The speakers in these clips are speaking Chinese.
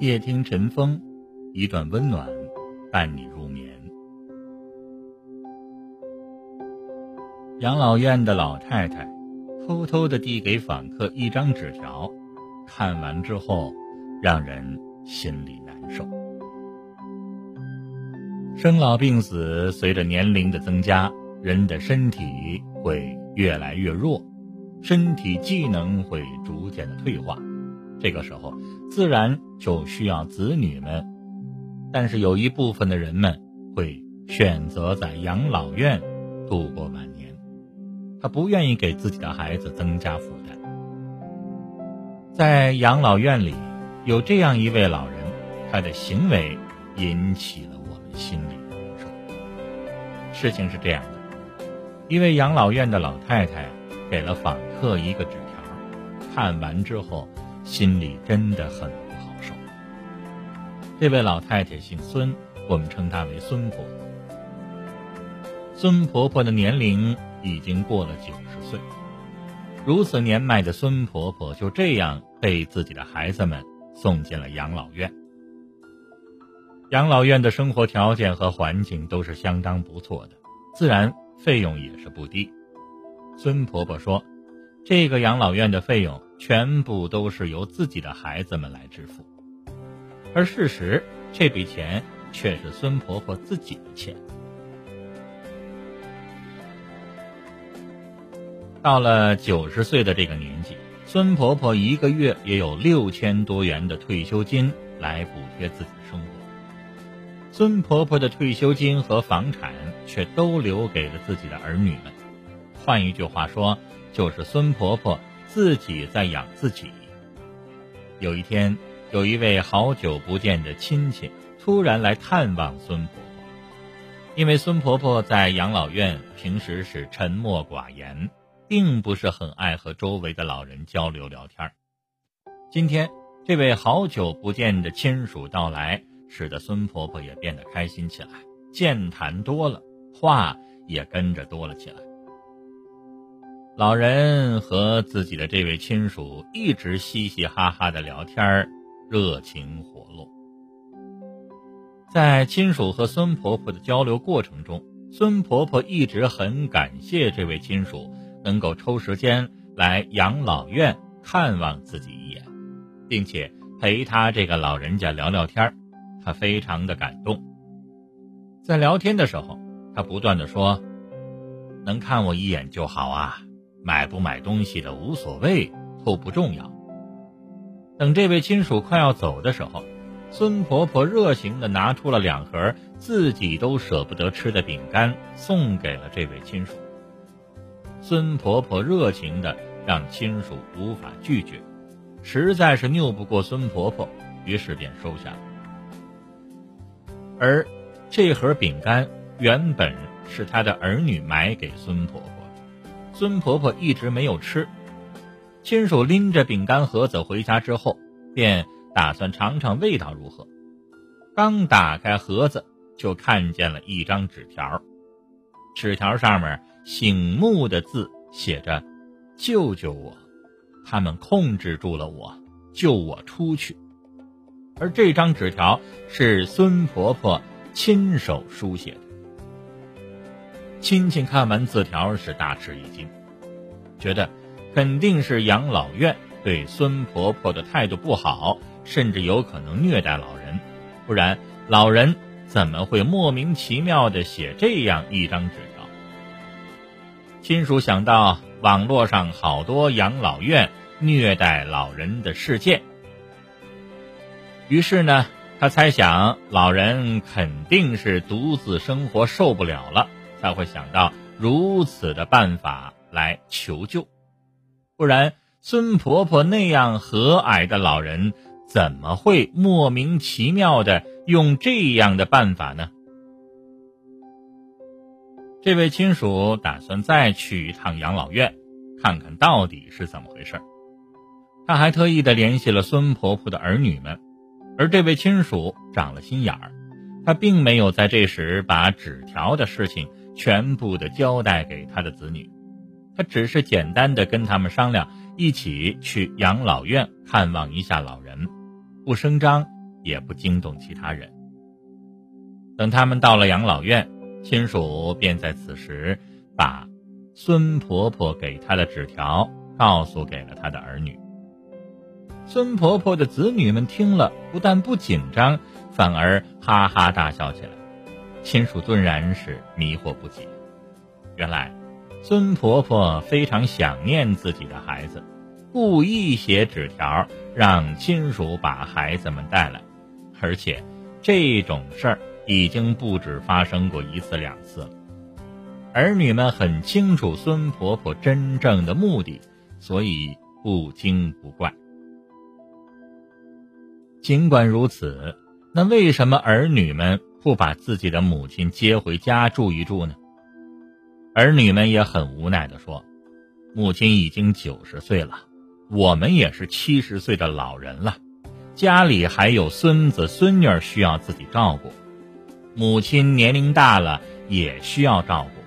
夜听晨风，一段温暖伴你入眠。养老院的老太太偷偷的递给访客一张纸条，看完之后让人心里难受。生老病死随着年龄的增加，人的身体会越来越弱，身体机能会逐渐的退化。这个时候，自然就需要子女们，但是有一部分的人们会选择在养老院度过晚年，他不愿意给自己的孩子增加负担。在养老院里，有这样一位老人，他的行为引起了我们心里的难受。事情是这样的，一位养老院的老太太给了访客一个纸条，看完之后。心里真的很不好受。这位老太太姓孙，我们称她为孙婆婆。孙婆婆的年龄已经过了九十岁，如此年迈的孙婆婆就这样被自己的孩子们送进了养老院。养老院的生活条件和环境都是相当不错的，自然费用也是不低。孙婆婆说：“这个养老院的费用。”全部都是由自己的孩子们来支付，而事实，这笔钱却是孙婆婆自己的钱。到了九十岁的这个年纪，孙婆婆一个月也有六千多元的退休金来补贴自己的生活。孙婆婆的退休金和房产却都留给了自己的儿女们。换一句话说，就是孙婆婆。自己在养自己。有一天，有一位好久不见的亲戚突然来探望孙婆婆，因为孙婆婆在养老院平时是沉默寡言，并不是很爱和周围的老人交流聊天。今天，这位好久不见的亲属到来，使得孙婆婆也变得开心起来，健谈多了，话也跟着多了起来。老人和自己的这位亲属一直嘻嘻哈哈的聊天热情活络。在亲属和孙婆婆的交流过程中，孙婆婆一直很感谢这位亲属能够抽时间来养老院看望自己一眼，并且陪他这个老人家聊聊天她非常的感动。在聊天的时候，她不断的说：“能看我一眼就好啊。”买不买东西的无所谓，都不重要。等这位亲属快要走的时候，孙婆婆热情的拿出了两盒自己都舍不得吃的饼干，送给了这位亲属。孙婆婆热情的让亲属无法拒绝，实在是拗不过孙婆婆，于是便收下了。而这盒饼干原本是她的儿女买给孙婆婆。孙婆婆一直没有吃，亲属拎着饼干盒子回家之后，便打算尝尝味道如何。刚打开盒子，就看见了一张纸条，纸条上面醒目的字写着：“救救我！他们控制住了我，救我出去。”而这张纸条是孙婆婆亲手书写的。亲戚看完字条是大吃一惊，觉得肯定是养老院对孙婆婆的态度不好，甚至有可能虐待老人，不然老人怎么会莫名其妙的写这样一张纸条？亲属想到网络上好多养老院虐待老人的事件，于是呢，他猜想老人肯定是独自生活受不了了。才会想到如此的办法来求救，不然孙婆婆那样和蔼的老人怎么会莫名其妙的用这样的办法呢？这位亲属打算再去一趟养老院，看看到底是怎么回事。他还特意的联系了孙婆婆的儿女们，而这位亲属长了心眼儿，他并没有在这时把纸条的事情。全部的交代给他的子女，他只是简单的跟他们商量，一起去养老院看望一下老人，不声张，也不惊动其他人。等他们到了养老院，亲属便在此时把孙婆婆给他的纸条告诉给了他的儿女。孙婆婆的子女们听了，不但不紧张，反而哈哈大笑起来。亲属顿然是迷惑不解。原来，孙婆婆非常想念自己的孩子，故意写纸条让亲属把孩子们带来，而且这种事儿已经不止发生过一次两次了。儿女们很清楚孙婆婆真正的目的，所以不惊不怪。尽管如此，那为什么儿女们不把自己的母亲接回家住一住呢？儿女们也很无奈地说：“母亲已经九十岁了，我们也是七十岁的老人了，家里还有孙子孙女需要自己照顾，母亲年龄大了也需要照顾，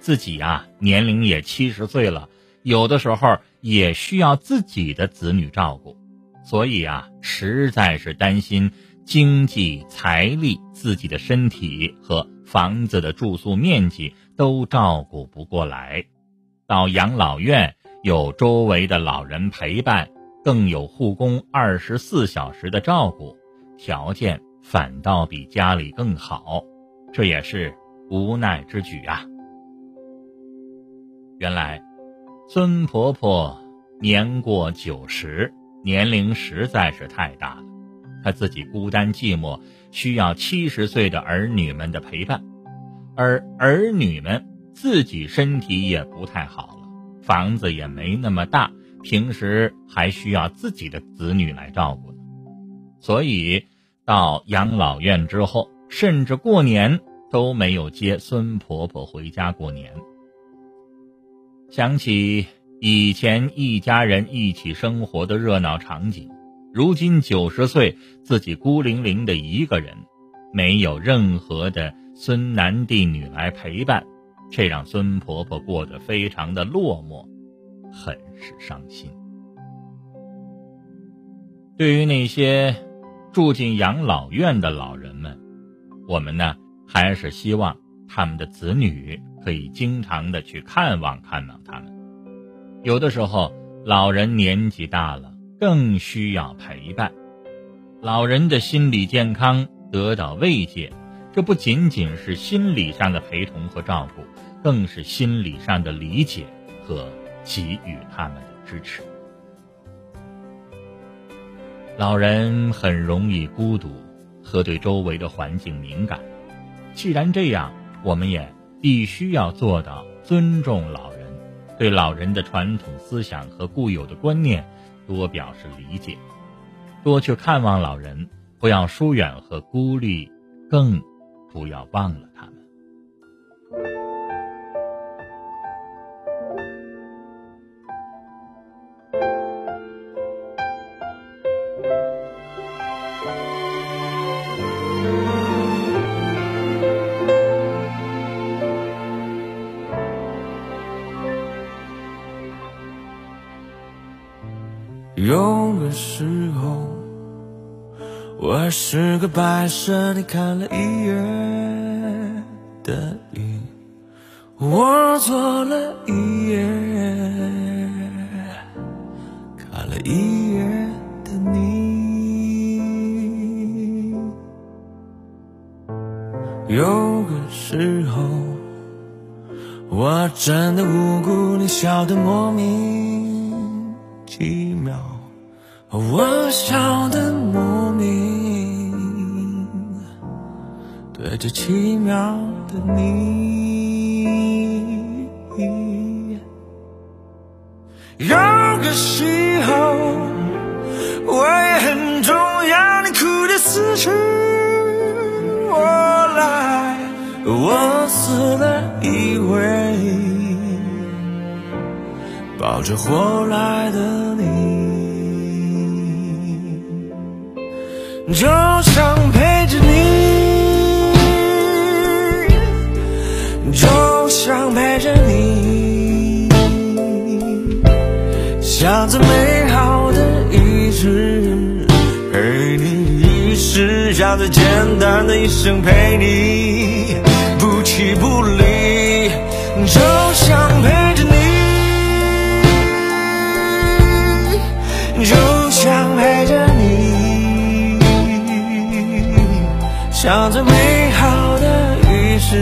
自己呀年龄也七十岁了，有的时候也需要自己的子女照顾。”所以啊，实在是担心经济、财力、自己的身体和房子的住宿面积都照顾不过来。到养老院有周围的老人陪伴，更有护工二十四小时的照顾，条件反倒比家里更好，这也是无奈之举啊。原来，孙婆婆年过九十。年龄实在是太大了，他自己孤单寂寞，需要七十岁的儿女们的陪伴，而儿女们自己身体也不太好了，房子也没那么大，平时还需要自己的子女来照顾呢。所以到养老院之后，甚至过年都没有接孙婆婆回家过年。想起。以前一家人一起生活的热闹场景，如今九十岁自己孤零零的一个人，没有任何的孙男弟女来陪伴，这让孙婆婆过得非常的落寞，很是伤心。对于那些住进养老院的老人们，我们呢还是希望他们的子女可以经常的去看望看望他们。有的时候，老人年纪大了，更需要陪伴。老人的心理健康得到慰藉，这不仅仅是心理上的陪同和照顾，更是心理上的理解和给予他们的支持。老人很容易孤独和对周围的环境敏感，既然这样，我们也必须要做到尊重老人。对老人的传统思想和固有的观念多表示理解，多去看望老人，不要疏远和孤立，更不要忘了他们。有个时候，我是个白色，你看了一眼的雨，我做了一夜，看了一夜的你。有个时候，我真的无辜，你笑得莫名奇妙。我笑得莫名，对着奇妙的你。有个时候，我也很重要，你哭的死去活来，我死了一回，抱着活来的你。就想陪着你，就想陪着你，想着美好的一世，陪你一世想最简单的一生陪你，不弃不离，就像陪想着美好的仪式，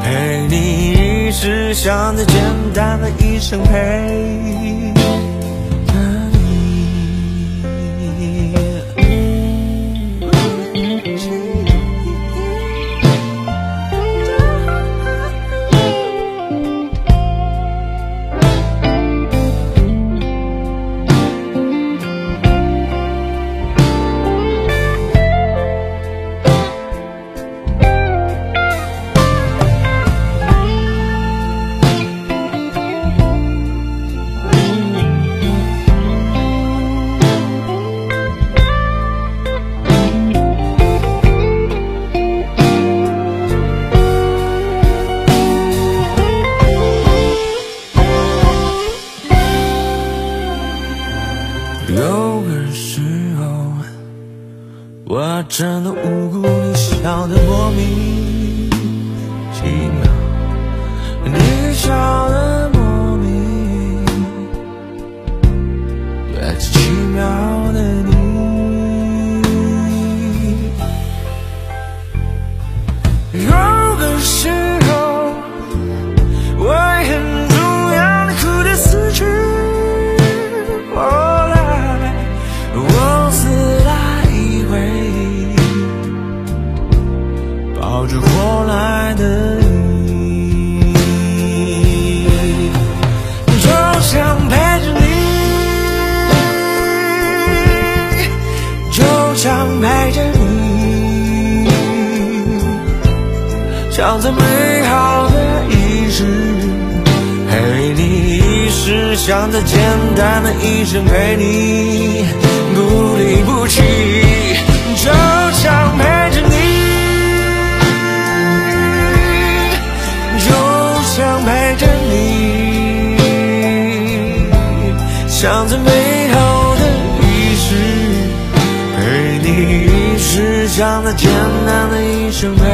陪你一世，想着简单的一生陪。他真的无辜，你笑得莫名其妙，你笑得像最美好的仪式，陪你一世，像最简单的一生陪你，不离不弃，就像陪着你，就像陪着你，像最美好的仪式，陪你一世，像最简单的一生陪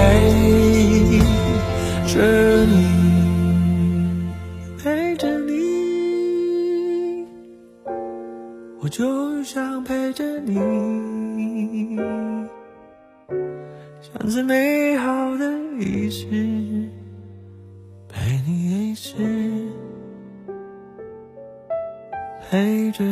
着你，陪着你，我就想陪着你，像最美好的仪式，陪你一世，陪着